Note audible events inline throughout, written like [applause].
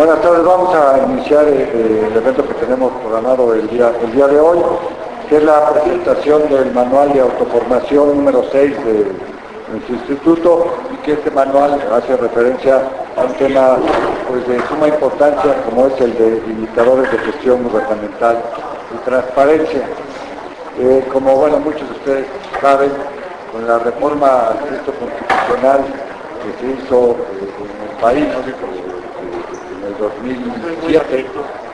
Buenas tardes, vamos a iniciar eh, el evento que tenemos programado el día, el día de hoy, que es la presentación del manual de autoformación número 6 de nuestro instituto y que este manual hace referencia a un tema pues, de suma importancia como es el de indicadores de gestión gubernamental y transparencia. Eh, como bueno, muchos de ustedes saben, con la reforma al texto constitucional que se hizo eh, en el país eh, 2007,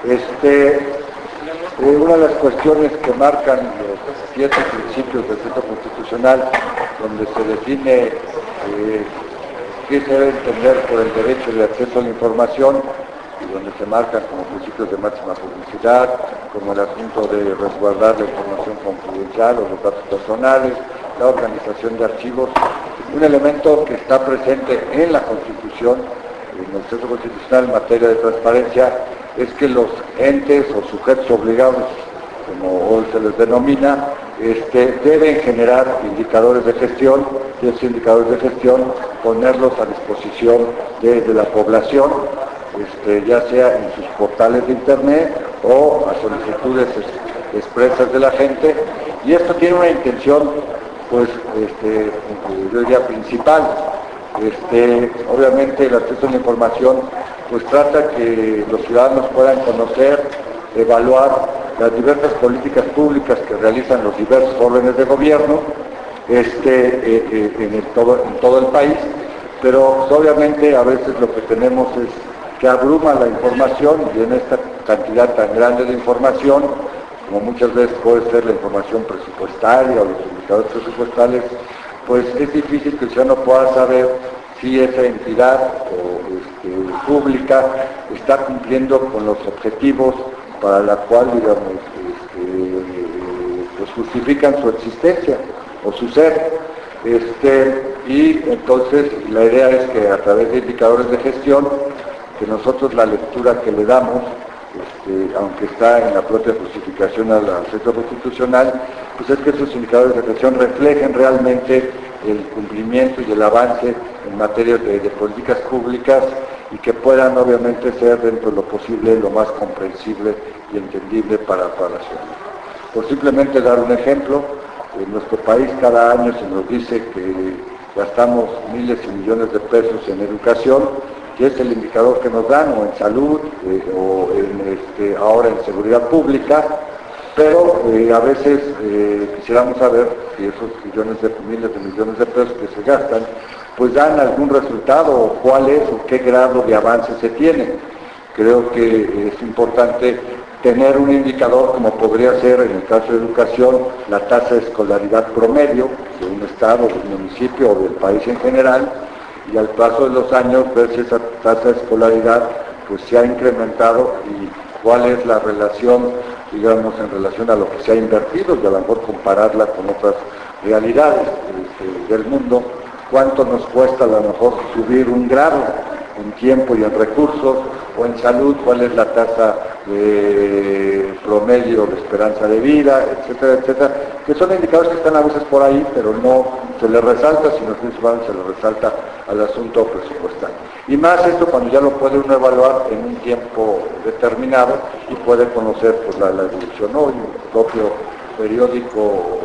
este, eh, una de las cuestiones que marcan los siete principios del texto constitucional, donde se define qué se debe entender por el derecho de acceso a la información, y donde se marcan como principios de máxima publicidad, como el asunto de resguardar la información confidencial o los datos personales, la organización de archivos, un elemento que está presente en la Constitución, en el texto constitucional en materia de transparencia, es que los entes o sujetos obligados, como hoy se les denomina, este, deben generar indicadores de gestión y esos indicadores de gestión ponerlos a disposición de, la población, este, ya sea en sus portales de internet o a solicitudes expresas de la gente. Y esto tiene una intención pues este, yo diría principal. Este, obviamente el acceso a la información pues trata que los ciudadanos puedan conocer, evaluar las diversas políticas públicas que realizan los diversos órdenes de gobierno este, eh, eh, en, todo, en todo el país, pero obviamente a veces lo que tenemos es que abruma la información y en esta cantidad tan grande de información como muchas veces puede ser la información presupuestaria o los indicadores presupuestales, pues es difícil que el ciudadano pueda saber si esa entidad este, pública está cumpliendo con los objetivos para la cual, digamos, este, pues justifican su existencia o su ser. Este, y entonces la idea es que a través de indicadores de gestión, que nosotros la lectura que le damos aunque está en la propia justificación al, centro constitucional, pues es que esos indicadores de atención reflejen realmente el cumplimiento y el avance en materia de, políticas públicas y que puedan obviamente ser dentro de lo posible lo más comprensible y entendible para, para la ciudad. Por simplemente dar un ejemplo, en nuestro país cada año se nos dice que gastamos miles y millones de pesos en educación, que es el indicador que nos dan, o en salud, eh, o este, ahora en seguridad pública, pero eh, a veces eh, quisiéramos saber si esos millones de miles de millones de pesos que se gastan, pues dan algún resultado, o cuál es, o qué grado de avance se tiene. Creo que es importante tener un indicador como podría ser en el caso de educación la tasa de escolaridad promedio de un estado, de un municipio o del país en general, y al paso de los años ver si esa tasa de escolaridad pues se ha incrementado y cuál es la relación, digamos, en relación a lo que se ha invertido y a lo mejor compararla con otras realidades este, del mundo, cuánto nos cuesta a lo mejor subir un grado en tiempo y en recursos, o en salud, cuál es la tasa de promedio de esperanza de vida, etcétera, etcétera, que son indicadores que están a veces por ahí, pero no se les resalta, sino principalmente se les resalta al asunto presupuestal. Y más esto cuando ya lo puede uno evaluar en un tiempo determinado y puede conocer pues, la, evolución. Hoy el propio periódico,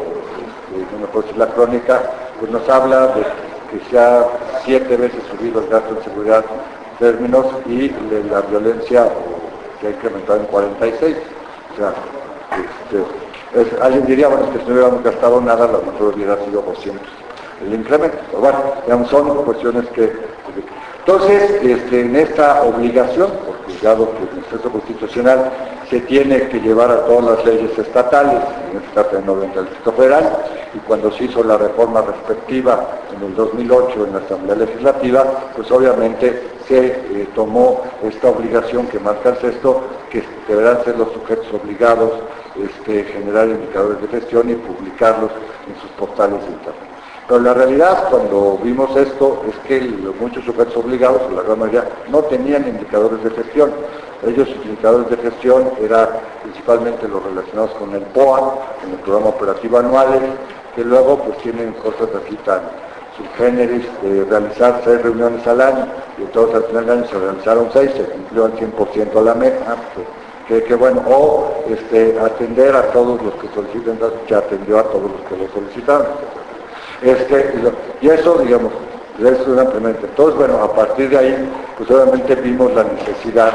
este, no me puedo decir la crónica, pues nos habla de que se ha siete veces subido el gasto en seguridad términos y la violencia que ha incrementado en 46. O sea, este, alguien diría, bueno, que si no hubiéramos gastado nada, lo mejor hubiera sido 200 el incremento. Pero bueno, digamos, son cuestiones que... Entonces, este, en esta obligación, porque dado que el proceso constitucional se tiene que llevar a todas las leyes estatales, en este caso en del Distrito Federal, y cuando se hizo la reforma respectiva en el 2008 en la Asamblea Legislativa, pues obviamente se eh, tomó esta obligación que marca el sexto, que deberán ser los sujetos obligados este, generar indicadores de gestión y publicarlos en sus portales de Internet. Pero la realidad, cuando vimos esto, es que muchos sujetos obligados, la gran mayoría, no tenían indicadores de gestión. Ellos, sus indicadores de gestión eran principalmente los relacionados con el POA, con el Programa Operativo Anual, que luego pues tienen cosas así tan, subgéneris de realizar seis reuniones al año y todos al final del año se realizaron seis, se cumplió al 100% la meta, pues, que, bueno, o este, atender a todos los que soliciten, que atendió a todos los que lo solicitaron. Este, y eso, digamos, eso era Entonces, bueno, a partir de ahí, pues obviamente vimos la necesidad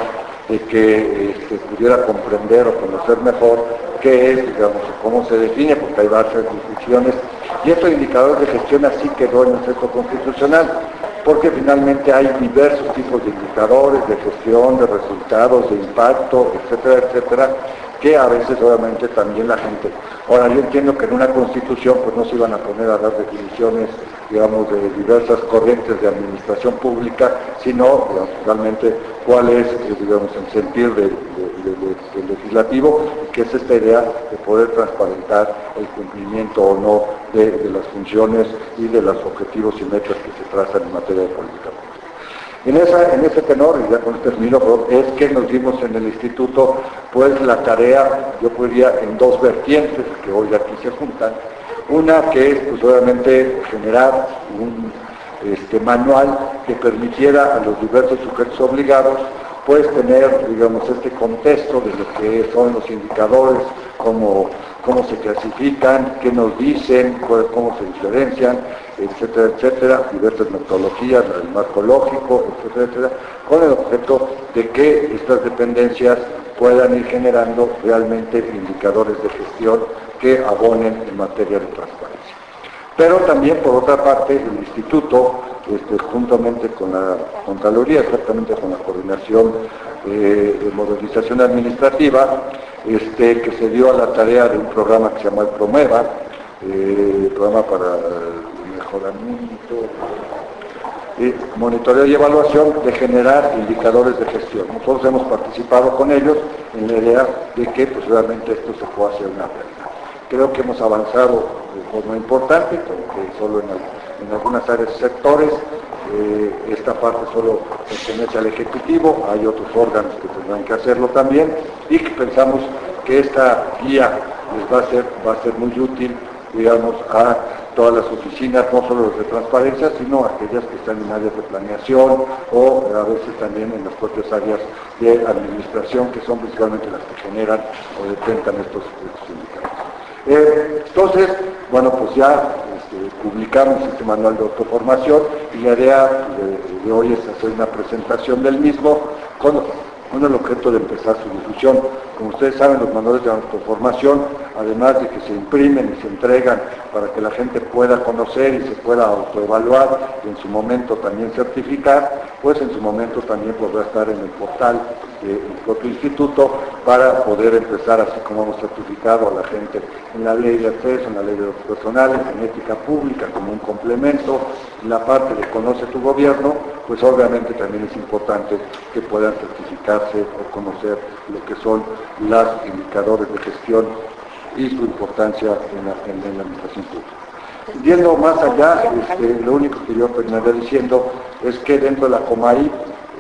de que este, pudiera comprender o conocer mejor qué es, digamos, cómo se define, porque hay varias definiciones, y estos indicadores de gestión así quedó en el texto constitucional, porque finalmente hay diversos tipos de indicadores de gestión, de resultados, de impacto, etcétera, etcétera, que a veces obviamente también la gente. Ahora yo entiendo que en una constitución pues no se iban a poner a dar definiciones, digamos, de diversas corrientes de administración pública, sino realmente cuál es, eh, digamos, el sentir del legislativo, que es esta idea de poder transparentar el cumplimiento o no de, de las funciones y de los objetivos y metas que se trazan en materia de política pública. En, esa, en ese tenor, y ya con termino, es que nos dimos en el instituto pues la tarea, yo podría en dos vertientes que hoy aquí se juntan. Una que es pues obviamente generar un este, manual que permitiera a los diversos sujetos obligados pues tener, digamos, este contexto de lo que son los indicadores, cómo, cómo se clasifican, qué nos dicen, cómo se diferencian, etcétera, etcétera, diversas metodologías, el marco lógico, etcétera, etcétera, con el objeto de que estas dependencias puedan ir generando realmente indicadores de gestión que abonen en materia de transparencia. Pero también, por otra parte, el Instituto, este, juntamente con la Contraloría, exactamente con la Coordinación eh, de Modernización Administrativa, este, que se dio a la tarea de un programa que se llama el PROMEVA, eh, programa para mejoramiento, y monitoreo y evaluación de generar indicadores de gestión. Nosotros hemos participado con ellos en la idea de que pues, realmente esto se pueda hacer una realidad. Creo que hemos avanzado de forma importante, aunque solo en, algunas áreas y sectores. Eh, esta parte solo pertenece al Ejecutivo, hay otros órganos que tendrán que hacerlo también y que pensamos que esta guía les va a ser, va a ser muy útil, digamos, a todas las oficinas, no solo las de transparencia, sino aquellas que están en áreas de planeación o a veces también en las propias áreas de administración, que son principalmente las que generan o detentan estos, indicadores. Eh, entonces, bueno, pues ya este, publicamos este manual de autoformación y la idea de, hoy es hacer una presentación del mismo con, con el objeto de empezar su difusión. Como ustedes saben, los manuales de autoformación, además de que se imprimen y se entregan para que la gente pueda conocer y se pueda autoevaluar y en su momento también certificar, pues en su momento también podrá estar en el portal del propio instituto para poder empezar, así como hemos certificado a la gente en la ley de acceso, en la ley de los personales, en ética pública como un complemento, en la parte de conoce tu gobierno, pues obviamente también es importante que puedan certificarse o conocer lo que son los indicadores de gestión y su importancia en la, administración pública. Yendo más allá, este, lo único que yo terminaría diciendo es que dentro de la COMAI,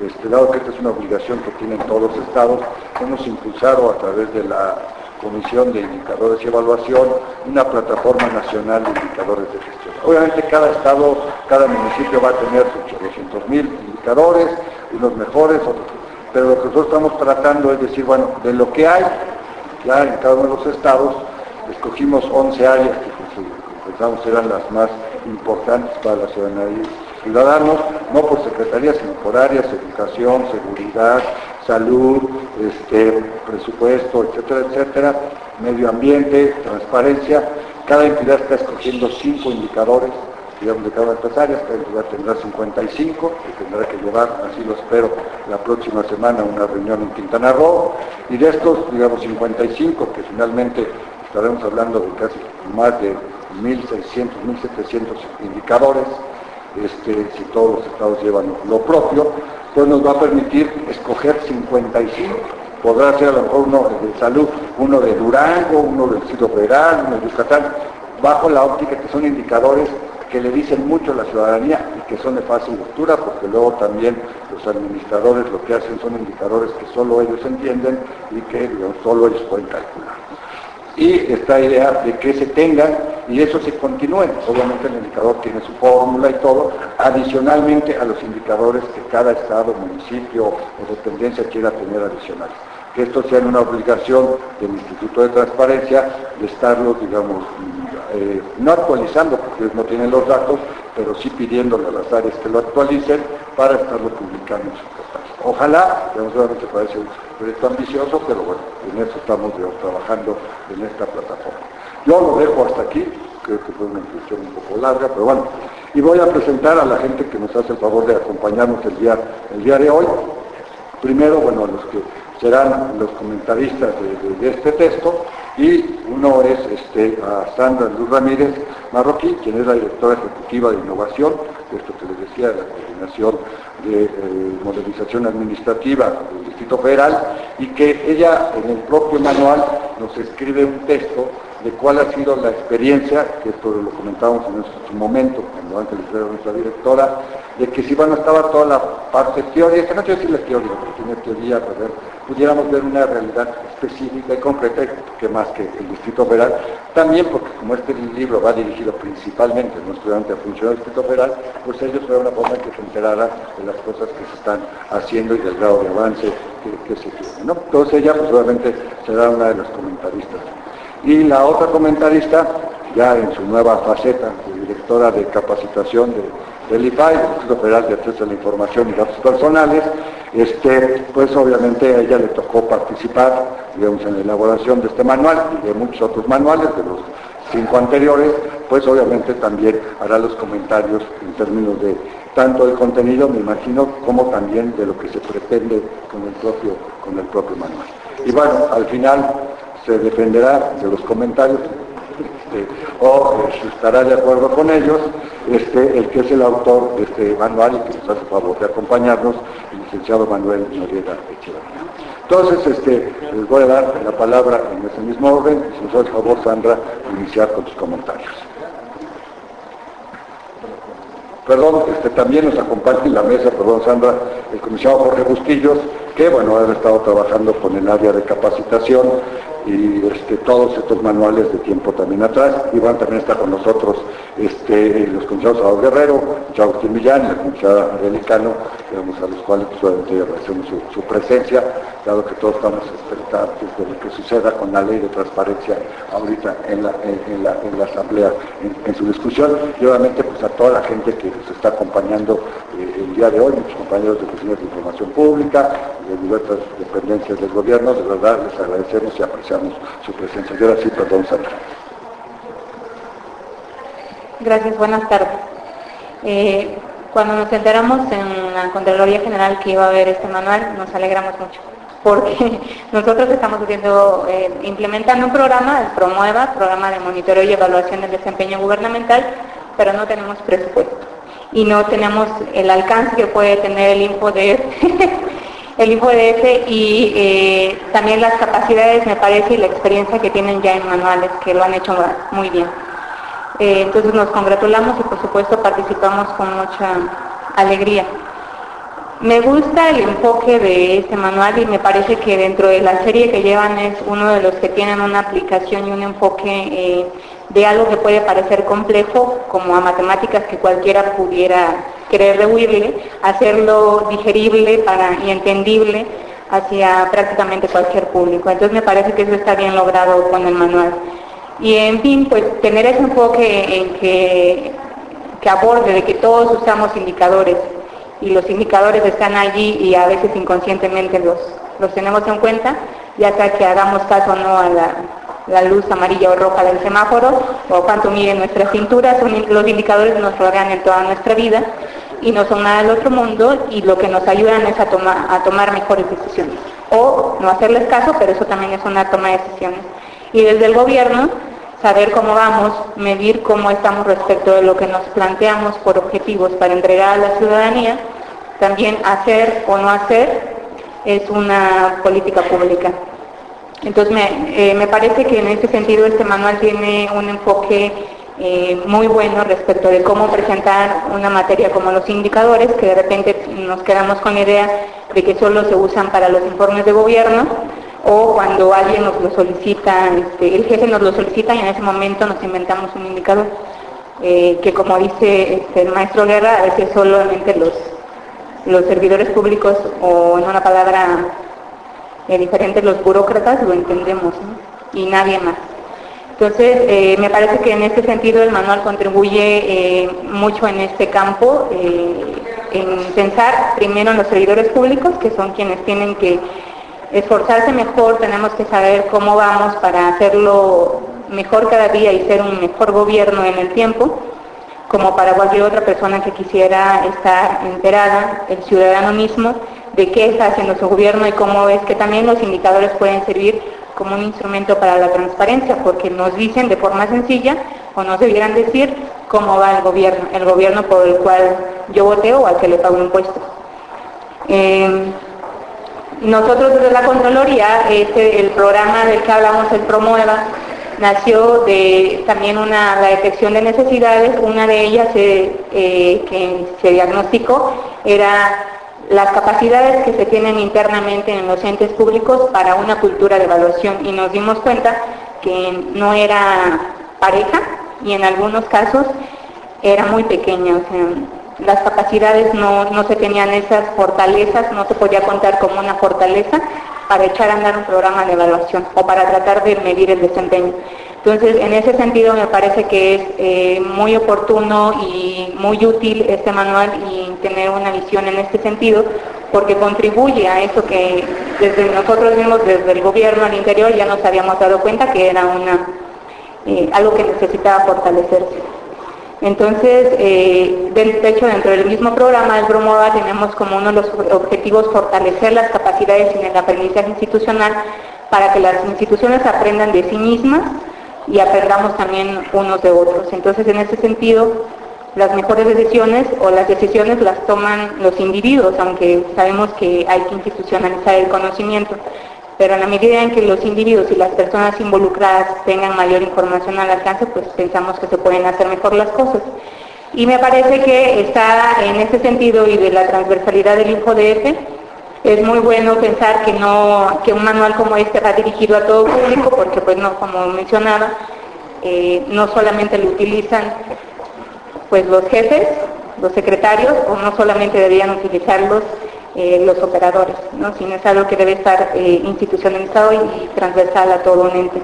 este, dado que esta es una obligación que tienen todos los estados, hemos impulsado a través de la Comisión de Indicadores y Evaluación una plataforma nacional de indicadores de gestión. Obviamente cada estado, cada municipio va a tener sus 800.000 indicadores, unos mejores, otros pero lo que nosotros estamos tratando es decir, bueno, de lo que hay, ya en cada uno de los estados, escogimos 11 áreas que pues, pensamos eran las más importantes para la ciudadanía ciudadanos, no por secretarías, sino por áreas, educación, seguridad, salud, este, presupuesto, etcétera, etcétera, medio ambiente, transparencia. Cada entidad está escogiendo cinco indicadores digamos, de cada empresario, esta tendrá 55, que tendrá que llevar, así lo espero, la próxima semana una reunión en Quintana Roo, y de estos, digamos, 55, que finalmente estaremos hablando de casi más de 1.600, 1.700 indicadores, este, si todos los estados llevan lo propio, pues nos va a permitir escoger 55 podrá ser a lo mejor uno de salud, uno de Durango, uno del Distrito Federal, uno de Yucatán, bajo la óptica que son indicadores que le dicen mucho a la ciudadanía y que son de fácil lectura, porque luego también los administradores lo que hacen son indicadores que solo ellos entienden y que solo ellos pueden calcular. Y esta idea de que se tengan y eso se continúe. Obviamente el indicador tiene su fórmula y todo, adicionalmente a los indicadores que cada estado, municipio o dependencia quiera tener adicionales que esto sea una obligación del Instituto de Transparencia de estarlo, digamos, eh, no actualizando porque no tienen los datos, pero sí pidiéndole a las áreas que lo actualicen para estarlo publicando en su portal. Ojalá, seguramente parece un proyecto ambicioso, pero bueno, en eso estamos trabajando en esta plataforma. Yo lo dejo hasta aquí, creo que fue una introducción un poco larga, pero bueno, y voy a presentar a la gente que nos hace el favor de acompañarnos el día, el día de hoy. Primero, bueno, los que serán los comentaristas de, este texto y uno es este, a Sandra Luz Ramírez Marroquí, quien es la directora ejecutiva de innovación, esto que les decía, de la coordinación de eh, modernización administrativa del Distrito Federal, y que ella en el propio manual nos escribe un texto de cuál ha sido la experiencia, que esto lo comentábamos en su momento, cuando antes era nuestra directora, de que si bueno estaba toda la parte teórica, no quiero decir la teoría, porque tiene teoría, pero pudiéramos ver una realidad específica y concreta, que más que el Distrito Federal, también porque como este libro va dirigido principalmente a un estudiante a función del Distrito Federal, pues ellos fue una forma que se enteraran de las cosas que se están haciendo y del grado de avance que, se tiene. ¿no? Entonces ella pues obviamente será una de las comentaristas. Y la otra comentarista, ya en su nueva faceta de directora de capacitación del IPAI, del Instituto Federal de Acceso a la Información y Datos Personales, este, pues obviamente a ella le tocó participar digamos, en la elaboración de este manual y de muchos otros manuales, de los cinco anteriores, pues obviamente también hará los comentarios en términos de tanto del contenido, me imagino, como también de lo que se pretende con el propio, con el propio manual. Y bueno, al final se defenderá de los comentarios este, o estará de acuerdo con ellos este, el que es el autor de este manual y que nos hace favor de acompañarnos, el licenciado Manuel Noriega Echeverría. Entonces, este, les voy a dar la palabra en ese mismo orden, si nos hace favor, Sandra, iniciar con tus comentarios. Perdón, este, también nos acompaña en la mesa, perdón Sandra, el comisionado Jorge Bustillos, que bueno, ha estado trabajando con el área de capacitación y este, todos estos manuales de tiempo también atrás. Iván también está con nosotros este, los comisados Salvador Guerrero, Agustín Millán la comisaria Arelicano, a los cuales pues, agradecemos su, presencia, dado que todos estamos expectantes de lo que suceda con la ley de transparencia ahorita en la, en, la, en la Asamblea en, su discusión y obviamente pues a toda la gente que nos está acompañando eh, el día de hoy, muchos compañeros de oficinas de información pública, de diversas dependencias del gobierno, de verdad les agradecemos y apreciamos su presencia. Yo ahora sí, perdón, Sandra. Gracias, buenas tardes. Eh, cuando nos enteramos en la Contraloría General que iba a haber este manual, nos alegramos mucho, porque [laughs] nosotros estamos haciendo, eh, implementando un programa, el Promueva, programa de monitoreo y evaluación del desempeño gubernamental, pero no tenemos presupuesto y no tenemos el alcance que puede tener el InfoDF, [laughs] el InfoDF y eh, también las capacidades, me parece, y la experiencia que tienen ya en manuales, que lo han hecho muy bien. Eh, entonces nos congratulamos y por supuesto participamos con mucha alegría. Me gusta el enfoque de este manual y me parece que dentro de la serie que llevan es uno de los que tienen una aplicación y un enfoque eh, de algo que puede parecer complejo, como a matemáticas que cualquiera pudiera querer rehuirle, hacerlo digerible para, y entendible hacia prácticamente cualquier público. Entonces me parece que eso está bien logrado con el manual. Y en fin, pues tener ese enfoque en que, que aborde de que todos usamos indicadores y los indicadores están allí y a veces inconscientemente los, los tenemos en cuenta, ya sea que hagamos caso o no a la, luz amarilla o roja del semáforo o cuánto mide nuestra cintura, son, los indicadores nos rodean en toda nuestra vida y no son nada del otro mundo y lo que nos ayudan es a, tomar a tomar mejores decisiones. O no hacerles caso, pero eso también es una toma de decisiones y desde el gobierno saber cómo vamos, medir cómo estamos respecto de lo que nos planteamos por objetivos para entregar a la ciudadanía, también hacer o no hacer es una política pública. Entonces me, eh, parece que en este sentido este manual tiene un enfoque eh, muy bueno respecto de cómo presentar una materia como los indicadores, que de repente nos quedamos con la idea de que solo se usan para los informes de gobierno, o cuando alguien nos lo solicita, este, el jefe nos lo solicita y en ese momento nos inventamos un indicador, eh, que como dice este, el maestro Guerra, a veces solamente los, los servidores públicos o en una palabra eh, diferente los burócratas lo entendemos y nadie más. Entonces, eh, me parece que en este sentido el manual contribuye mucho en este campo, en pensar primero en los servidores públicos, que son quienes tienen que esforzarse mejor, tenemos que saber cómo vamos para hacerlo mejor cada día y ser un mejor gobierno en el tiempo, como para cualquier otra persona que quisiera estar enterada, el ciudadano mismo, de qué está haciendo su gobierno y cómo es que también los indicadores pueden servir como un instrumento para la transparencia, porque nos dicen de forma sencilla o nos debieran decir cómo va el gobierno, el gobierno por el cual yo voteo o al que le pago impuestos. Eh, nosotros desde la Contraloría, este, el programa del que hablamos, el Promueva, nació de también una, la detección de necesidades, una de ellas eh, eh, que se diagnosticó era las capacidades que se tienen internamente en los entes públicos para una cultura de evaluación. Y nos dimos cuenta que no era pareja y en algunos casos era muy pequeña las capacidades no, no se tenían esas fortalezas, no se podía contar como una fortaleza para echar a andar un programa de evaluación o para tratar de medir el desempeño. Entonces, en ese sentido me parece que es eh, muy oportuno y muy útil este manual y tener una visión en este sentido, porque contribuye a eso que desde nosotros mismos, desde el gobierno al interior, ya nos habíamos dado cuenta que era una, eh, algo que necesitaba fortalecerse. Entonces, eh, de hecho, dentro del mismo programa del Promueva tenemos como uno de los objetivos fortalecer las capacidades en el aprendizaje institucional para que las instituciones aprendan de sí mismas y aprendamos también unos de otros. Entonces, en ese sentido, las mejores decisiones o las decisiones las toman los individuos, aunque sabemos que hay que institucionalizar el conocimiento pero en la medida en que los individuos y las personas involucradas tengan mayor información al alcance, pues pensamos que se pueden hacer mejor las cosas. Y me parece que está en ese sentido y de la transversalidad del InfoDF, es muy bueno pensar que no que un manual como este va dirigido a todo público, porque pues no, como mencionaba, eh, no solamente lo utilizan pues los jefes, los secretarios, o no solamente deberían utilizarlos eh, los operadores, ¿no? sino es algo que debe estar eh, institucionalizado y, transversal a todo un ente.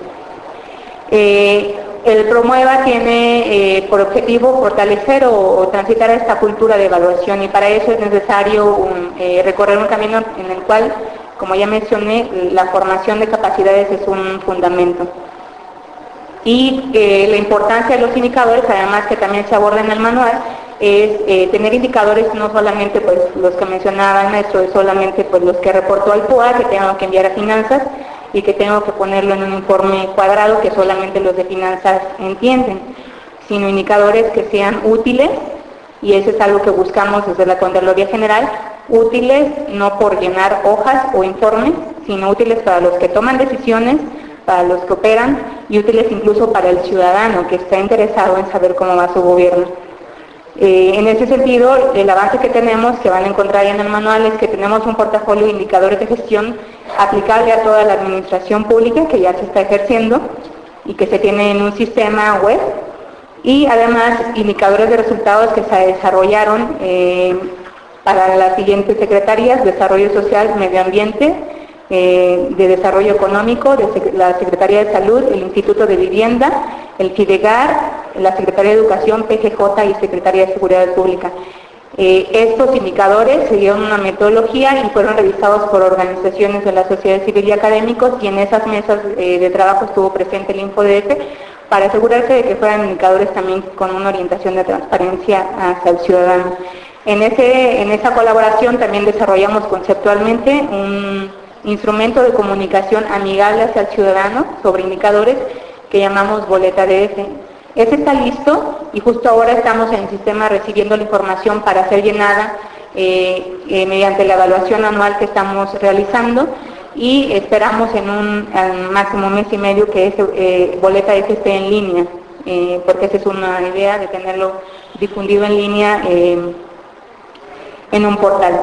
Eh, el Promueva tiene por objetivo fortalecer o, transitar esta cultura de evaluación y para eso es necesario recorrer un camino en el cual, como ya mencioné, la formación de capacidades es un fundamento. Y la importancia de los indicadores, además que también se aborda en el manual, es eh, tener indicadores no solamente pues los que mencionaba el maestro, es solamente pues los que reportó al PUA, que tengo que enviar a finanzas y que tengo que ponerlo en un informe cuadrado que solamente los de finanzas entienden, sino indicadores que sean útiles y eso es algo que buscamos desde la Contraloría General, útiles no por llenar hojas o informes, sino útiles para los que toman decisiones, para los que operan y útiles incluso para el ciudadano que está interesado en saber cómo va su gobierno. Eh, en ese sentido, el avance que tenemos, que van a encontrar en el manual, es que tenemos un portafolio de indicadores de gestión aplicable a toda la administración pública que ya se está ejerciendo y que se tiene en un sistema web. Y además indicadores de resultados que se desarrollaron eh, para las siguientes secretarías, Desarrollo Social, Medio Ambiente, eh, de Desarrollo Económico, de la Secretaría de Salud, el Instituto de Vivienda, el FIDEGAR, la Secretaría de Educación, PGJ y Secretaría de Seguridad Pública. Eh, estos indicadores siguieron una metodología y fueron revisados por organizaciones de la sociedad civil y académicos y en esas mesas eh, de trabajo estuvo presente el InfoDF para asegurarse de que fueran indicadores también con una orientación de transparencia hacia el ciudadano. En, ese, en esa colaboración también desarrollamos conceptualmente un instrumento de comunicación amigable hacia el ciudadano sobre indicadores que llamamos boleta DF. Ese está listo y justo ahora estamos en el sistema recibiendo la información para ser llenada eh, eh, mediante la evaluación anual que estamos realizando y esperamos en un máximo mes y medio que ese eh, boleta DF esté en línea, porque esa es una idea de tenerlo difundido en línea en un portal.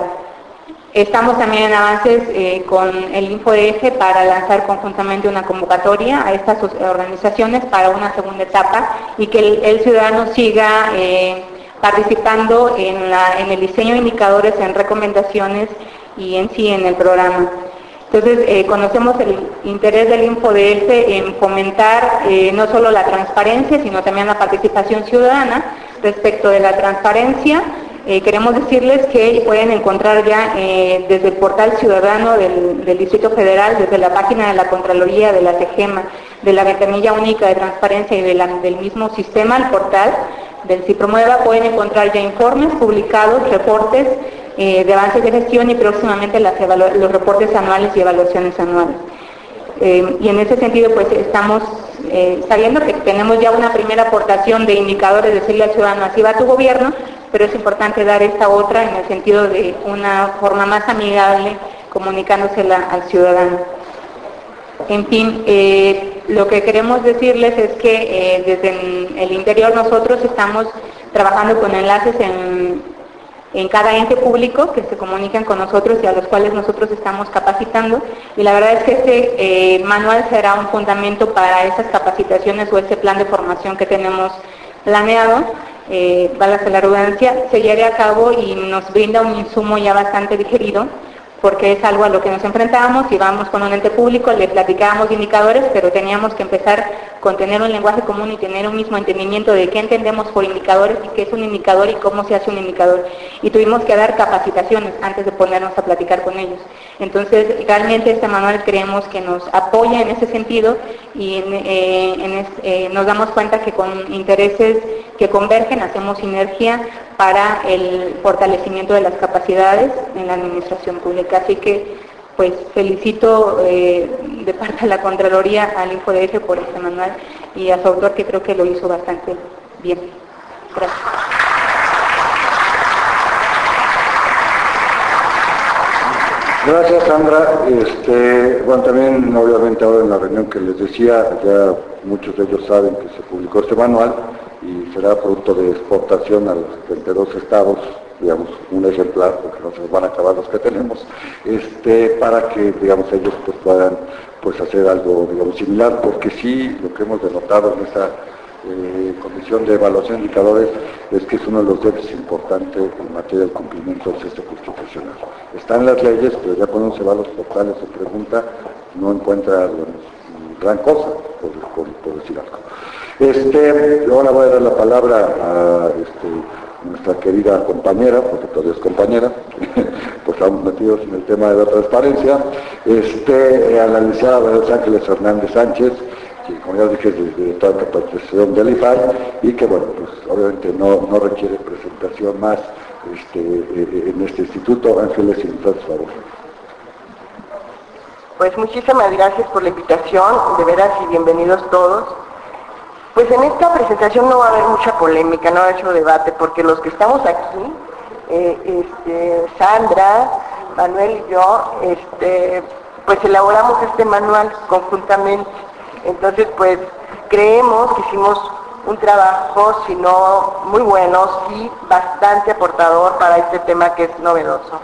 Estamos también en avances eh, con el InfoDF para lanzar conjuntamente una convocatoria a estas organizaciones para una segunda etapa y que el, ciudadano siga eh, participando en, el diseño de indicadores, en recomendaciones y en sí en el programa. Entonces, eh, conocemos el interés del InfoDF en fomentar no solo la transparencia, sino también la participación ciudadana respecto de la transparencia eh, queremos decirles que pueden encontrar ya eh, desde el portal ciudadano del, Distrito Federal, desde la página de la Contraloría, de la TEGEMA, de la ventanilla única de transparencia y del mismo sistema, el portal del CIPROMUEVA, pueden encontrar ya informes publicados, reportes eh, de avances de gestión y próximamente los reportes anuales y evaluaciones anuales. y en ese sentido, pues estamos sabiendo que tenemos ya una primera aportación de indicadores, de decirle al ciudadano, así va tu gobierno, pero es importante dar esta otra en el sentido de una forma más amigable comunicándosela al ciudadano. En fin, eh, lo que queremos decirles es que eh, desde el interior nosotros estamos trabajando con enlaces en, cada ente público que se comunican con nosotros y a los cuales nosotros estamos capacitando. Y la verdad es que este eh, manual será un fundamento para esas capacitaciones o ese plan de formación que tenemos planeado eh, valga la redundancia, se lleve a cabo y nos brinda un insumo ya bastante digerido porque es algo a lo que nos enfrentábamos, íbamos con un ente público, le platicábamos indicadores, pero teníamos que empezar con tener un lenguaje común y tener un mismo entendimiento de qué entendemos por indicadores y qué es un indicador y cómo se hace un indicador. Y tuvimos que dar capacitaciones antes de ponernos a platicar con ellos. Entonces, realmente este manual creemos que nos apoya en ese sentido y eh, eh, nos damos cuenta que con intereses que convergen hacemos sinergia para el fortalecimiento de las capacidades en la administración pública. Así que, pues felicito eh, de parte de la Contraloría al InfoDF por este manual y a su autor que creo que lo hizo bastante bien. Gracias. Gracias, Sandra. Este, bueno, también obviamente ahora en la reunión que les decía, ya muchos de ellos saben que se publicó este manual y será producto de exportación a los 72 estados, digamos, un ejemplar, porque no se van a acabar los que tenemos, este, para que, digamos, ellos pues, puedan pues, hacer algo, similar, porque sí, lo que hemos denotado en esta eh, Comisión de Evaluación de Indicadores es que es uno de los déficits importantes en materia de cumplimiento del sistema constitucional. Están las leyes, pero ya cuando se va a los portales se pregunta, no encuentra gran cosa, por decir algo. Este, ahora voy a dar la palabra a este, nuestra querida compañera, porque todavía es compañera, [laughs] pues estamos metidos en el tema de la transparencia, este, a la licenciada Los Ángeles Hernández Sánchez, que como ya dije es directora de capacitación del IFAI, y que bueno, pues obviamente no, requiere presentación más este, eh, en este instituto. Ángeles, por favor. Pues muchísimas gracias por la invitación, de veras y bienvenidos todos. Pues en esta presentación no va a haber mucha polémica, no va a haber mucho debate, porque los que estamos aquí, eh, este, Sandra, Manuel y yo, este, pues elaboramos este manual conjuntamente. Entonces, pues creemos que hicimos un trabajo, si no muy bueno, sí bastante aportador para este tema que es novedoso.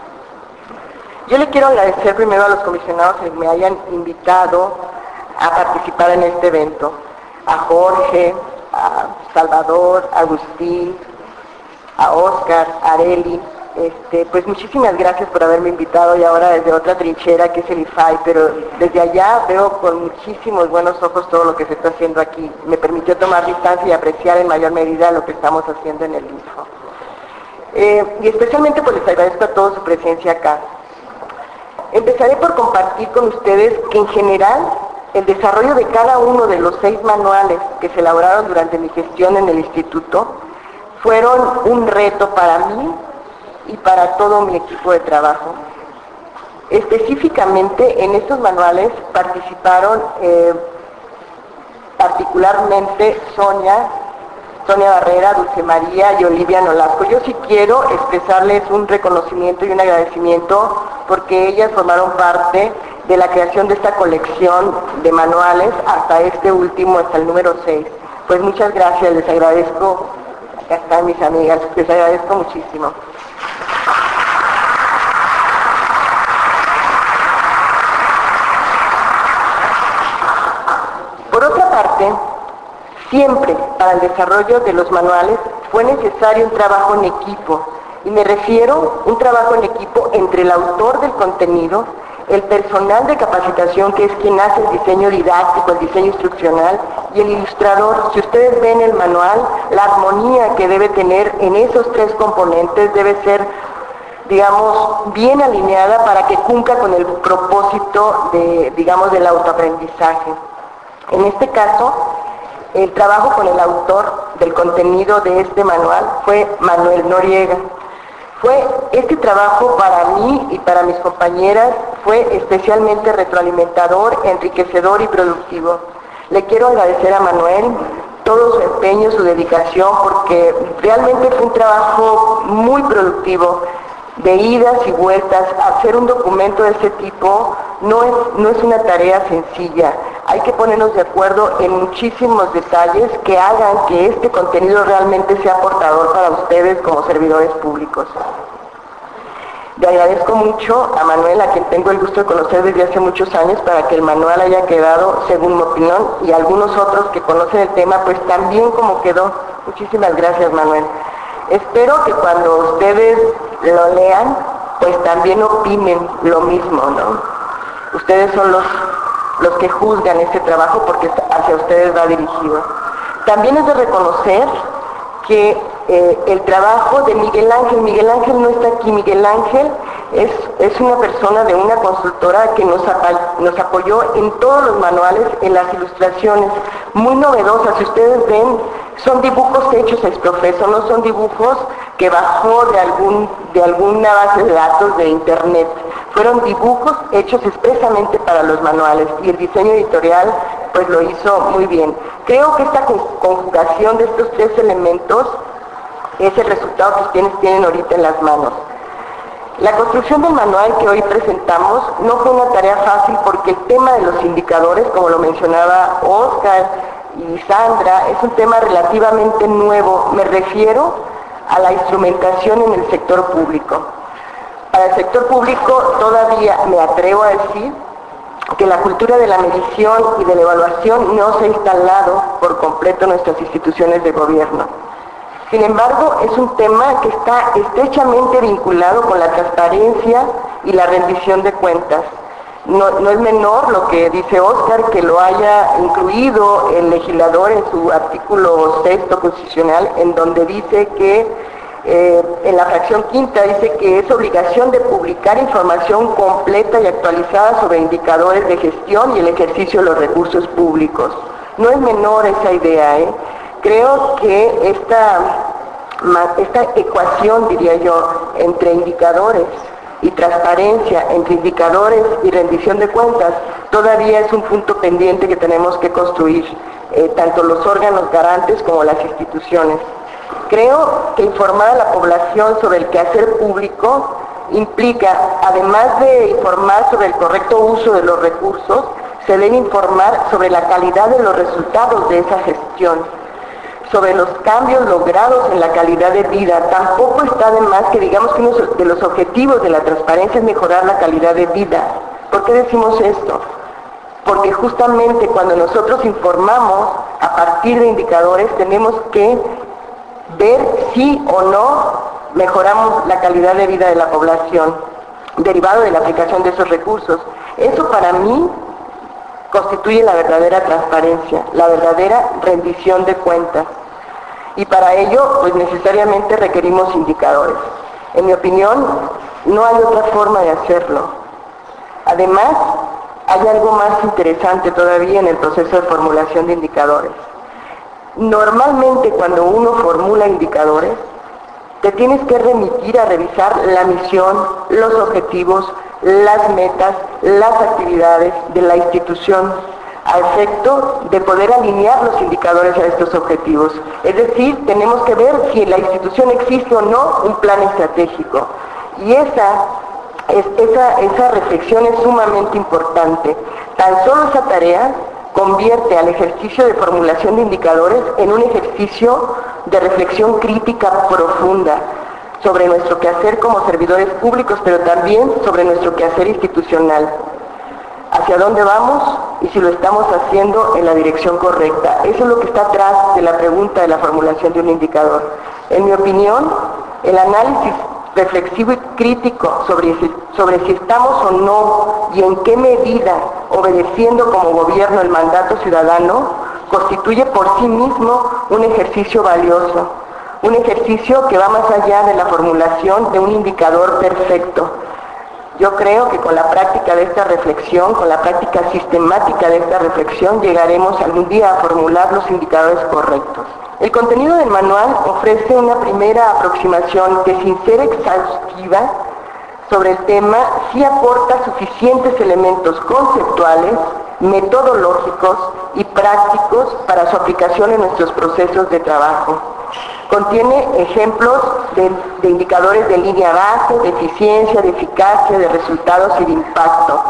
Yo le quiero agradecer primero a los comisionados que me hayan invitado a participar en este evento a Jorge, a Salvador, a Agustín, a Oscar, a Areli. Este, pues muchísimas gracias por haberme invitado y ahora desde otra trinchera que es el IFAI, pero desde allá veo con muchísimos buenos ojos todo lo que se está haciendo aquí. Me permitió tomar distancia y apreciar en mayor medida lo que estamos haciendo en el IFO. Eh, y especialmente pues les agradezco a todos su presencia acá. Empezaré por compartir con ustedes que en general el desarrollo de cada uno de los seis manuales que se elaboraron durante mi gestión en el instituto fueron un reto para mí y para todo mi equipo de trabajo. Específicamente en estos manuales participaron eh, particularmente Sonia, Sonia Barrera, Dulce María y Olivia Nolasco. Yo sí quiero expresarles un reconocimiento y un agradecimiento porque ellas formaron parte de la creación de esta colección de manuales hasta este último, hasta el número 6. Pues muchas gracias, les agradezco, acá están mis amigas, les agradezco muchísimo. Por otra parte, siempre para el desarrollo de los manuales fue necesario un trabajo en equipo, y me refiero a un trabajo en equipo entre el autor del contenido, el personal de capacitación, que es quien hace el diseño didáctico, el diseño instruccional, y el ilustrador. Si ustedes ven el manual, la armonía que debe tener en esos tres componentes debe ser digamos, bien alineada para que cumpla con el propósito de, digamos, del autoaprendizaje. En este caso, el trabajo con el autor del contenido de este manual fue Manuel Noriega. Fue este trabajo para mí y para mis compañeras fue especialmente retroalimentador, enriquecedor y productivo. Le quiero agradecer a Manuel todo su empeño, su dedicación, porque realmente fue un trabajo muy productivo de idas y vueltas, hacer un documento de ese tipo no es, no es una tarea sencilla. Hay que ponernos de acuerdo en muchísimos detalles que hagan que este contenido realmente sea aportador para ustedes como servidores públicos. Le agradezco mucho a Manuel, a quien tengo el gusto de conocer desde hace muchos años, para que el manual haya quedado, según mi opinión, y algunos otros que conocen el tema, pues también como quedó. Muchísimas gracias, Manuel. Espero que cuando ustedes lo lean, pues también opinen lo mismo, ¿no? Ustedes son los, los que juzgan ese trabajo porque hacia ustedes va dirigido. También es de reconocer que eh, el trabajo de Miguel Ángel, Miguel Ángel no está aquí, Miguel Ángel es, es una persona de una consultora que nos, apoyó en todos los manuales, en las ilustraciones, muy novedosas. Si ustedes ven, son dibujos hechos a exprofeso, no son dibujos que bajó de, algún, de alguna base de datos de internet. Fueron dibujos hechos expresamente para los manuales y el diseño editorial pues lo hizo muy bien. Creo que esta conjugación de estos tres elementos es el resultado que ustedes tienen ahorita en las manos. La construcción del manual que hoy presentamos no fue una tarea fácil porque el tema de los indicadores, como lo mencionaba Oscar y Sandra, es un tema relativamente nuevo. Me refiero a la instrumentación en el sector público. Para el sector público todavía me atrevo a decir que la cultura de la medición y de la evaluación no se ha instalado por completo en nuestras instituciones de gobierno. Sin embargo, es un tema que está estrechamente vinculado con la transparencia y la rendición de cuentas. No, es menor lo que dice Oscar, que lo haya incluido el legislador en su artículo sexto constitucional, en donde dice que eh, en la fracción quinta dice que es obligación de publicar información completa y actualizada sobre indicadores de gestión y el ejercicio de los recursos públicos. No es menor esa idea, ¿eh? Creo que esta, esta ecuación, diría yo, entre indicadores y transparencia, entre indicadores y rendición de cuentas, todavía es un punto pendiente que tenemos que construir, eh, tanto los órganos garantes como las instituciones. Creo que informar a la población sobre el quehacer público implica, además de informar sobre el correcto uso de los recursos, se debe informar sobre la calidad de los resultados de esa gestión sobre los cambios logrados en la calidad de vida. Tampoco está de más que digamos que uno de los objetivos de la transparencia es mejorar la calidad de vida. ¿Por qué decimos esto? Porque justamente cuando nosotros informamos a partir de indicadores tenemos que ver si o no mejoramos la calidad de vida de la población derivado de la aplicación de esos recursos. Eso para mí constituye la verdadera transparencia, la verdadera rendición de cuentas. Y para ello, pues necesariamente requerimos indicadores. En mi opinión, no hay otra forma de hacerlo. Además, hay algo más interesante todavía en el proceso de formulación de indicadores. Normalmente cuando uno formula indicadores, te tienes que remitir a revisar la misión, los objetivos, las metas, las actividades de la institución a efecto de poder alinear los indicadores a estos objetivos. Es decir, tenemos que ver si en la institución existe o no un plan estratégico. Y esa, esa, esa reflexión es sumamente importante. Tan solo esa tarea convierte al ejercicio de formulación de indicadores en un ejercicio de reflexión crítica profunda sobre nuestro quehacer como servidores públicos, pero también sobre nuestro quehacer institucional. hacia dónde vamos y si lo estamos haciendo en la dirección correcta. Eso es lo que está atrás de la pregunta de la formulación de un indicador. En mi opinión, el análisis reflexivo y crítico sobre si, sobre si estamos o no y en qué medida obedeciendo como gobierno el mandato ciudadano constituye por sí mismo un ejercicio valioso, un ejercicio que va más allá de la formulación de un indicador perfecto. Yo creo que con la práctica de esta reflexión, con la práctica sistemática de esta reflexión, llegaremos algún día a formular los indicadores correctos. El contenido del manual ofrece una primera aproximación que sin ser exhaustiva sobre el tema sí aporta suficientes elementos conceptuales, metodológicos y prácticos para su aplicación en nuestros procesos de trabajo. Contiene ejemplos de, indicadores de línea base, de eficiencia, de eficacia, de resultados y de impacto.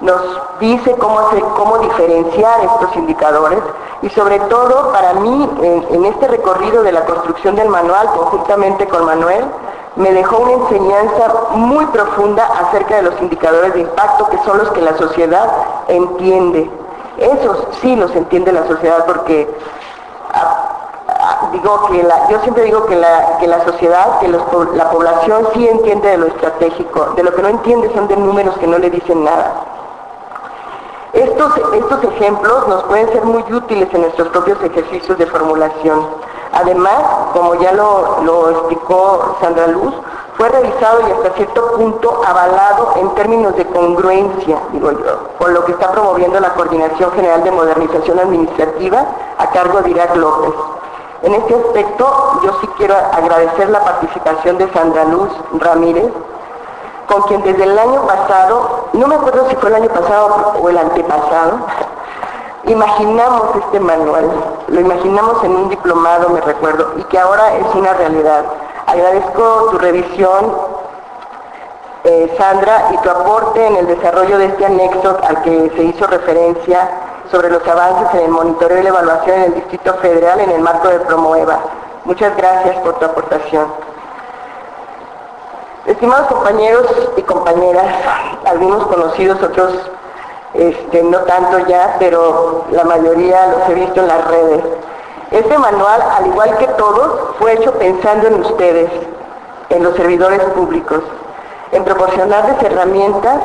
Nos dice cómo, cómo diferenciar estos indicadores y sobre todo para mí en este recorrido de la construcción del manual conjuntamente con Manuel, me dejó una enseñanza muy profunda acerca de los indicadores de impacto que son los que la sociedad entiende. Esos sí los entiende la sociedad porque digo que yo siempre digo que la, que la sociedad, que la población sí entiende de lo estratégico, de lo que no entiende son de números que no le dicen nada. Estos, estos ejemplos nos pueden ser muy útiles en nuestros propios ejercicios de formulación. Además, como ya lo, explicó Sandra Luz, fue revisado y hasta cierto punto avalado en términos de congruencia, digo yo, con lo que está promoviendo la Coordinación General de Modernización Administrativa a cargo de Irak López. En este aspecto, yo sí quiero agradecer la participación de Sandra Luz Ramírez, con quien desde el año pasado, no me acuerdo si fue el año pasado o el antepasado, [laughs] imaginamos este manual, lo imaginamos en un diplomado, me recuerdo, y que ahora es una realidad. Agradezco tu revisión, eh, Sandra, y tu aporte en el desarrollo de este anexo al que se hizo referencia sobre los avances en el monitoreo y la evaluación en el Distrito Federal en el marco de Promoeva. Muchas gracias por tu aportación. Estimados compañeros y compañeras, algunos conocidos, otros este, no tanto ya, pero la mayoría los he visto en las redes. Este manual, al igual que todos, fue hecho pensando en ustedes, en los servidores públicos, en proporcionarles herramientas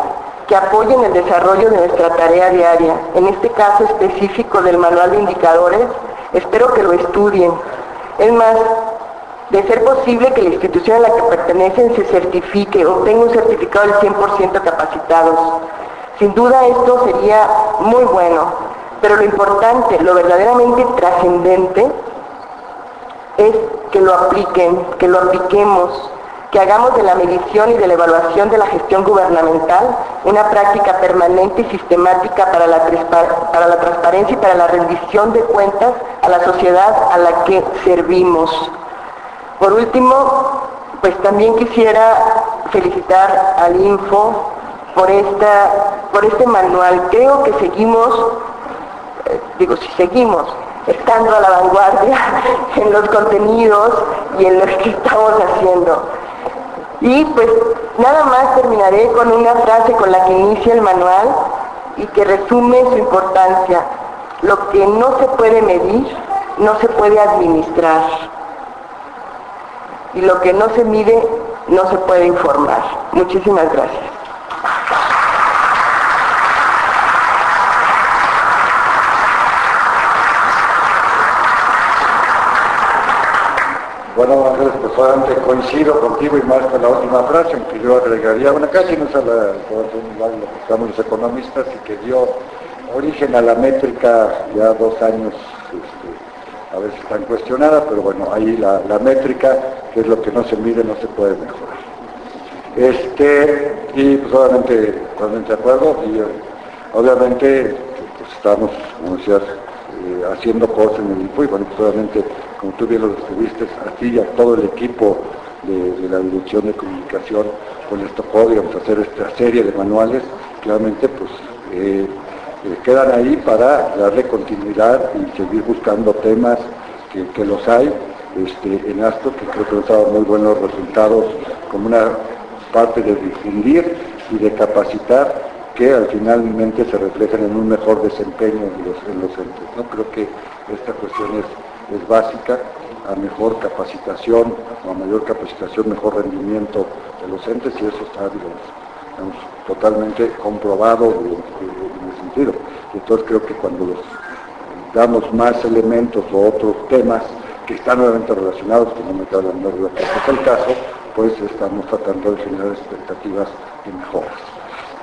que apoyen el desarrollo de nuestra tarea diaria. En este caso específico del manual de indicadores, espero que lo estudien. Es más, de ser posible que la institución a la que pertenecen se certifique, obtenga un certificado del 100% capacitados. Sin duda esto sería muy bueno, pero lo importante, lo verdaderamente trascendente, es que lo apliquen, que lo apliquemos, que hagamos de la medición y de la evaluación de la gestión gubernamental una práctica permanente y sistemática para la, para la transparencia y para la rendición de cuentas a la sociedad a la que servimos. Por último, pues también quisiera felicitar al Info por, esta, por este manual. Creo que seguimos, eh, digo, si seguimos estando a la vanguardia [laughs] en los contenidos y en lo que estamos haciendo. Y pues nada más terminaré con una frase con la que inicia el manual y que resume su importancia. Lo que no se puede medir, no se puede administrar. Y lo que no se mide, no se puede informar. Muchísimas gracias. Bueno, Andrés, pues solamente coincido contigo y más con la última frase, aunque yo agregaría una casi no es a la, estamos los economistas y que dio origen a la métrica ya dos años, este, a veces tan cuestionada, pero bueno, ahí la, métrica, que es lo que no se mide, no se puede mejorar. Este, y pues obviamente, totalmente de acuerdo, y obviamente pues, estamos, como decías, haciendo cosas en el pues obviamente como tú bien lo describiste, a ti y a todo el equipo de, la Dirección de Comunicación, con esto podríamos hacer esta serie de manuales, claramente pues eh, eh, quedan ahí para darle continuidad y seguir buscando temas que, los hay este, en ASTO, que creo que han dado muy buenos resultados como una parte de difundir y de capacitar que al finalmente se reflejan en un mejor desempeño en los, en los entes. ¿no? Creo que esta cuestión es, es básica, a mejor capacitación, a mayor capacitación, mejor rendimiento de los entes y eso está digamos, totalmente comprobado en, ese sentido. Entonces creo que cuando los damos más elementos o otros temas que están nuevamente relacionados, que no me cabe la que es el caso, pues estamos tratando de generar expectativas de mejoras.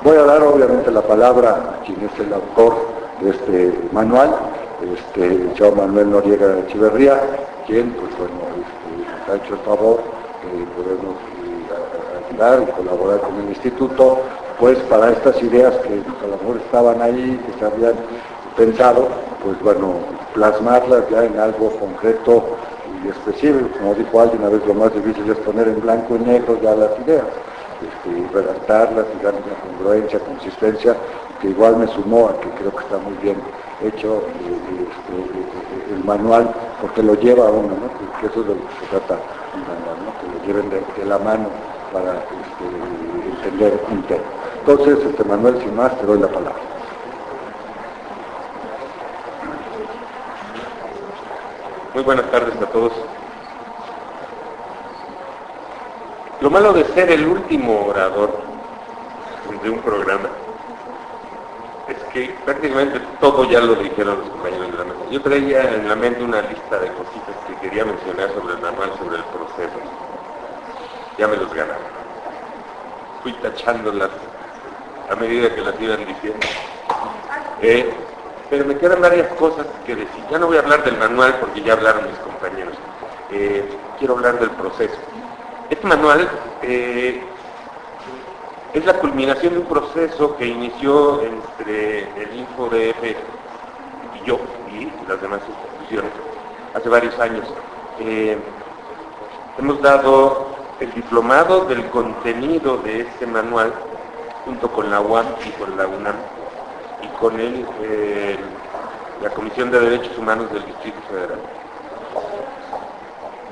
Voy a dar obviamente la palabra a quien es el autor de este manual, este, João Manuel Noriega Echeverría, quien pues bueno, este, ha hecho el favor de podernos eh, ayudar y colaborar con el instituto, pues para estas ideas que a lo mejor estaban ahí, que se habían pensado, pues bueno, plasmarlas ya en algo concreto y específico. Como dijo alguien, a veces lo más difícil es poner en blanco y negro ya las ideas, este, redactarlas y darle una congruencia, consistencia, que igual me sumó a que creo que está muy bien hecho eh, este, el manual, porque lo lleva a uno, ¿no? que eso es de lo que se trata que lo lleven de, la mano para este, entender un tema. Entonces, este Manuel, sin más, te doy la palabra. Muy buenas tardes a todos. Lo malo de ser el último orador de un programa es que prácticamente todo ya lo dijeron los compañeros de la mesa. Yo traía en la mente una lista de cositas que quería mencionar sobre el manual, sobre el proceso. Ya me los ganaron. Fui tachándolas a medida que las iban diciendo. Eh, pero me quedan varias cosas que decir. Ya no voy a hablar del manual porque ya hablaron mis compañeros. Eh, quiero hablar del proceso. Este manual eh, es la culminación de un proceso que inició entre el InfoDF y yo y las demás instituciones hace varios años. Eh, hemos dado el diplomado del contenido de este manual junto con la UAM y con la UNAM y con él eh, la Comisión de Derechos Humanos del Distrito Federal.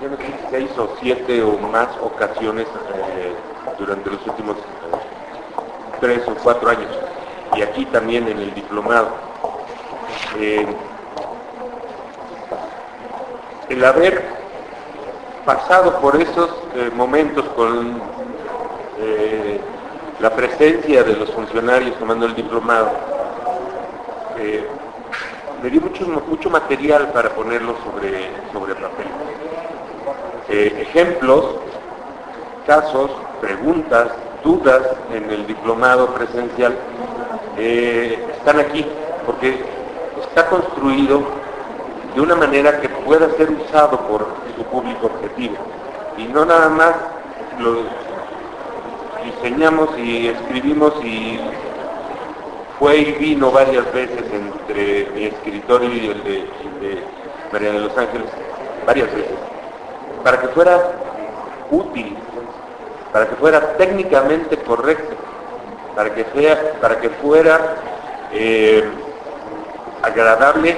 Ya no sé seis o siete o más ocasiones eh, durante los últimos eh, tres o cuatro años y aquí también en el diplomado. el haber pasado por esos momentos con la presencia de los funcionarios tomando el diplomado, me dio mucho, mucho material para ponerlo sobre, sobre papel. Eh, ejemplos, casos, preguntas, dudas en el diplomado presencial eh, están aquí porque está construido de una manera que pueda ser usado por su público objetivo. Y no nada más lo diseñamos y escribimos y fue y vino varias veces entre mi escritorio y el de, María de los Ángeles, varias veces, para que fuera útil, para que fuera técnicamente correcto, para que, sea, para que fuera eh, agradable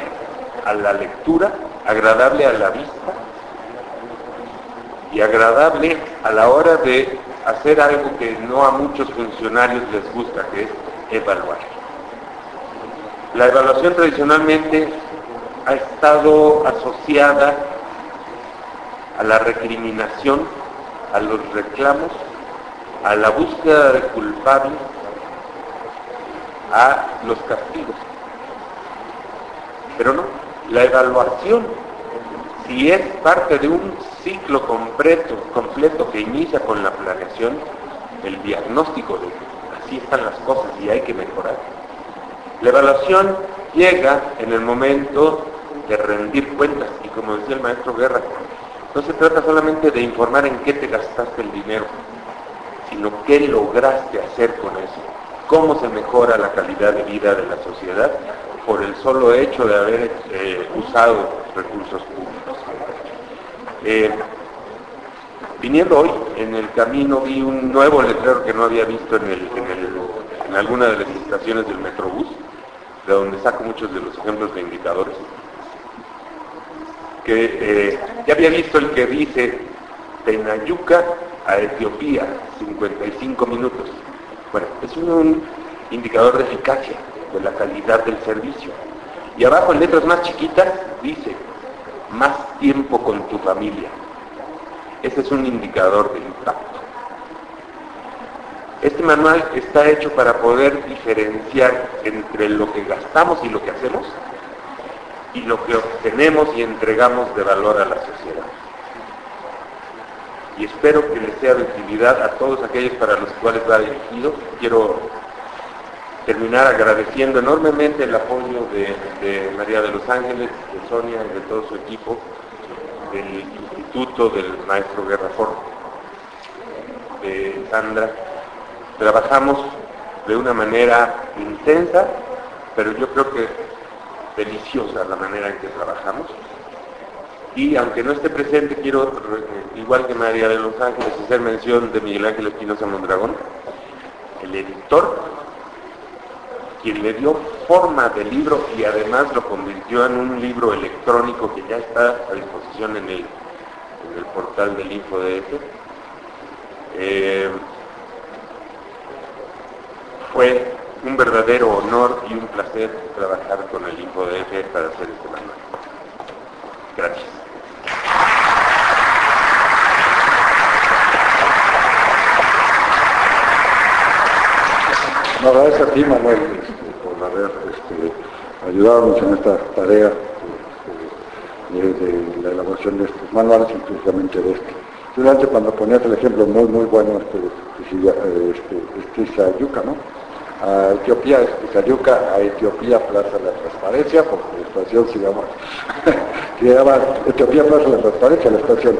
a la lectura, agradable a la vista y agradable a la hora de hacer algo que no a muchos funcionarios les gusta, que es evaluar. La evaluación tradicionalmente ha estado asociada a la recriminación, a los reclamos, a la búsqueda de culpables, a los castigos. Pero no, la evaluación, si es parte de un ciclo completo, completo que inicia con la planeación, el diagnóstico de así están las cosas y hay que mejorar, la evaluación llega en el momento de rendir cuentas y como decía el maestro Guerra, no se trata solamente de informar en qué te gastaste el dinero, sino qué lograste hacer con eso, cómo se mejora la calidad de vida de la sociedad por el solo hecho de haber eh, usado recursos públicos. Eh, viniendo hoy en el camino vi un nuevo letrero que no había visto en, en alguna de las estaciones del Metrobús, de donde saco muchos de los ejemplos de indicadores, que eh, ya había visto el que dice Tenayuca a Etiopía, 55 minutos. Bueno, es un, indicador de eficacia, de la calidad del servicio. Y abajo en letras más chiquitas dice, más tiempo con tu familia. Ese es un indicador de impacto. Este manual está hecho para poder diferenciar entre lo que gastamos y lo que hacemos y lo que obtenemos y entregamos de valor a la sociedad. Y espero que les sea de utilidad a todos aquellos para los cuales va dirigido. Quiero terminar agradeciendo enormemente el apoyo de, María de los Ángeles, de Sonia y de todo su equipo, del Instituto del Maestro Guerrafort, de Sandra. Trabajamos de una manera intensa, pero yo creo que deliciosa la manera en que trabajamos. Y aunque no esté presente, quiero, eh, igual que María de los Ángeles, hacer mención de Miguel Ángel Espinosa Mondragón, el editor, quien le dio forma del libro y además lo convirtió en un libro electrónico que ya está a disposición en el, en el portal del InfoDF. Eh, fue un verdadero honor y un placer trabajar con el InfoDF para hacer este manual. Gracias. No, gracias a ti, Manuel, este, por haber este, ayudarnos en esta tarea este, de, la elaboración de estos manuales, específicamente de este. Durante cuando ponías el ejemplo muy, muy bueno este, este, este, Yuca, ¿no? A Etiopía, Sayuca, a Etiopía Plaza de la Transparencia, porque la estación se llama, [laughs] se Etiopía Plaza de la Transparencia, la estación.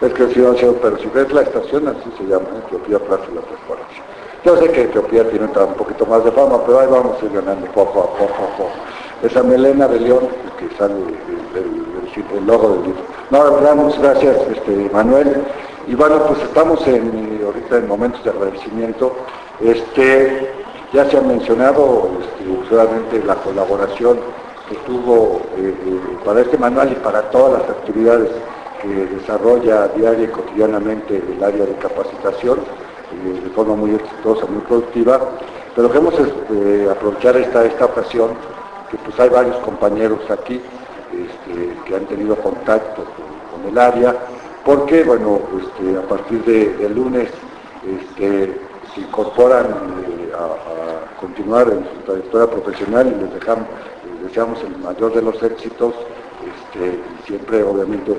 Es que si no, pero si ves la estación, así se llama, Etiopía Plaza de la Transparencia. Yo sé que Etiopía tiene un poquito más de fama, pero ahí vamos a ir ganando poco a poco a poco. Esa melena de león que sale del, logo del libro. No, muchas gracias, este, Manuel. Y bueno, pues estamos en, ahorita en momentos de agradecimiento. Este, ya se ha mencionado este, la colaboración que tuvo eh, eh, para este manual y para todas las actividades que desarrolla diaria y cotidianamente el área de capacitación eh, de forma muy exitosa, muy productiva. Pero queremos este, aprovechar esta, esta ocasión que pues hay varios compañeros aquí este, que han tenido contacto con el área porque, bueno, este, a partir del lunes este, se incorporan eh, a, continuar en su trayectoria profesional y les, dejamos, deseamos el mayor de los éxitos este, y siempre obviamente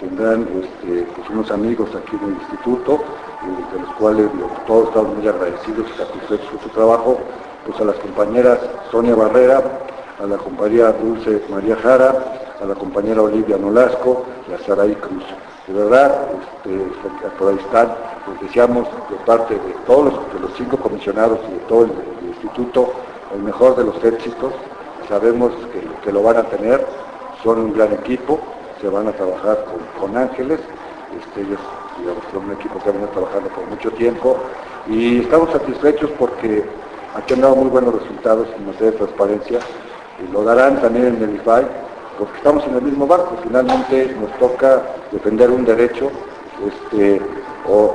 tendrán pues, unos amigos aquí en el instituto, eh, de los cuales todos estamos muy agradecidos y satisfechos con su trabajo, pues a las compañeras Sonia Barrera, a la compañera Dulce María Jara, a la compañera Olivia Nolasco y a Saraí Cruz. De verdad, este, por ahí están, les deseamos de parte de todos los, los cinco comisionados y de todo el, instituto el mejor de los éxitos. Sabemos que, lo van a tener, son un gran equipo, se van a trabajar con, ángeles, este, ellos son un equipo que van a trabajando por mucho tiempo y estamos satisfechos porque han dado muy buenos resultados en materia de transparencia y lo darán también en el IFAI porque estamos en el mismo barco, finalmente nos toca defender un derecho, este, o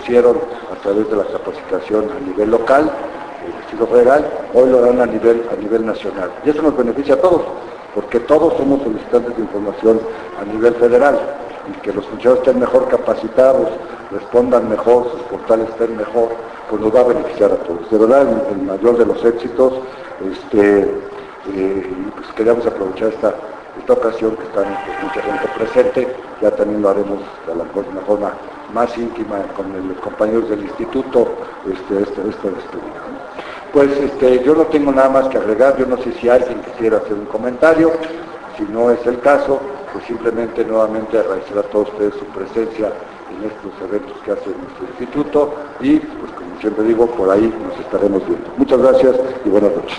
hicieron a través de la capacitación a nivel local, el estilo federal, hoy lo dan a nivel, a nivel nacional. Y eso nos beneficia a todos, porque todos somos solicitantes de información a nivel federal, y que los funcionarios estén mejor capacitados, respondan mejor, sus portales estén mejor, pues nos va a beneficiar a todos. De verdad, el, mayor de los éxitos, este, eh, pues queríamos aprovechar esta esta ocasión que están mucha gente presente, ya también lo haremos de la, una forma más íntima con los compañeros del instituto, este, este, este Pues este, yo no tengo nada más que agregar, yo no sé si alguien quisiera hacer un comentario, si no es el caso, pues simplemente nuevamente agradecer a todos ustedes su presencia en estos eventos que hace nuestro instituto y pues como siempre digo, por ahí nos estaremos viendo. Muchas gracias y buenas noches.